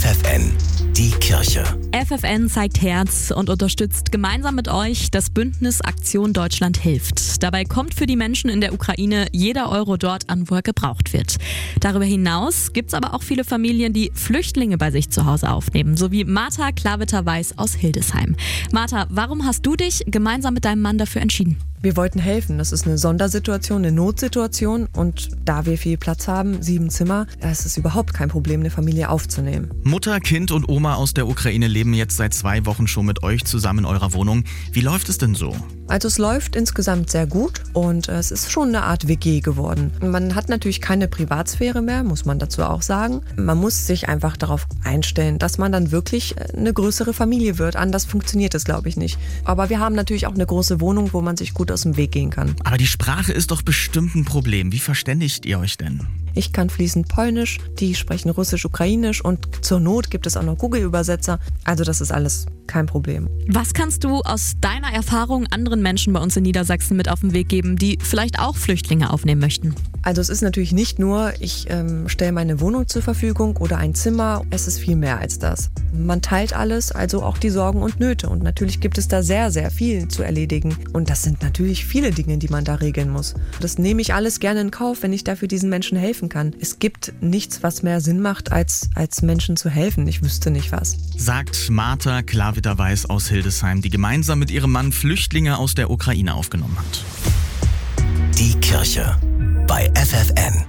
FFN, die Kirche. FFN zeigt Herz und unterstützt gemeinsam mit euch das Bündnis Aktion Deutschland hilft. Dabei kommt für die Menschen in der Ukraine jeder Euro dort an, wo er gebraucht wird. Darüber hinaus gibt es aber auch viele Familien, die Flüchtlinge bei sich zu Hause aufnehmen, so wie Martha Klaviter-Weiß aus Hildesheim. Martha, warum hast du dich gemeinsam mit deinem Mann dafür entschieden? Wir wollten helfen. Das ist eine Sondersituation, eine Notsituation. Und da wir viel Platz haben, sieben Zimmer, ist es überhaupt kein Problem, eine Familie aufzunehmen. Mutter, Kind und Oma aus der Ukraine leben jetzt seit zwei Wochen schon mit euch zusammen in eurer Wohnung. Wie läuft es denn so? Also es läuft insgesamt sehr gut und es ist schon eine Art WG geworden. Man hat natürlich keine Privatsphäre mehr, muss man dazu auch sagen. Man muss sich einfach darauf einstellen, dass man dann wirklich eine größere Familie wird. Anders funktioniert es, glaube ich, nicht. Aber wir haben natürlich auch eine große Wohnung, wo man sich gut aus dem Weg gehen kann. Aber die Sprache ist doch bestimmt ein Problem. Wie verständigt ihr euch denn? Ich kann fließend Polnisch, die sprechen Russisch, Ukrainisch und zur Not gibt es auch noch Google-Übersetzer. Also das ist alles kein Problem. Was kannst du aus deiner Erfahrung anderen Menschen bei uns in Niedersachsen mit auf den Weg geben, die vielleicht auch Flüchtlinge aufnehmen möchten? Also es ist natürlich nicht nur, ich ähm, stelle meine Wohnung zur Verfügung oder ein Zimmer, es ist viel mehr als das. Man teilt alles, also auch die Sorgen und Nöte. Und natürlich gibt es da sehr, sehr viel zu erledigen. Und das sind natürlich viele Dinge, die man da regeln muss. Das nehme ich alles gerne in Kauf, wenn ich dafür diesen Menschen helfen kann. Es gibt nichts, was mehr Sinn macht, als, als Menschen zu helfen. Ich wüsste nicht was. Sagt Martha Klaviter-Weiß aus Hildesheim, die gemeinsam mit ihrem Mann Flüchtlinge aus der Ukraine aufgenommen hat. Die Kirche bei FFN.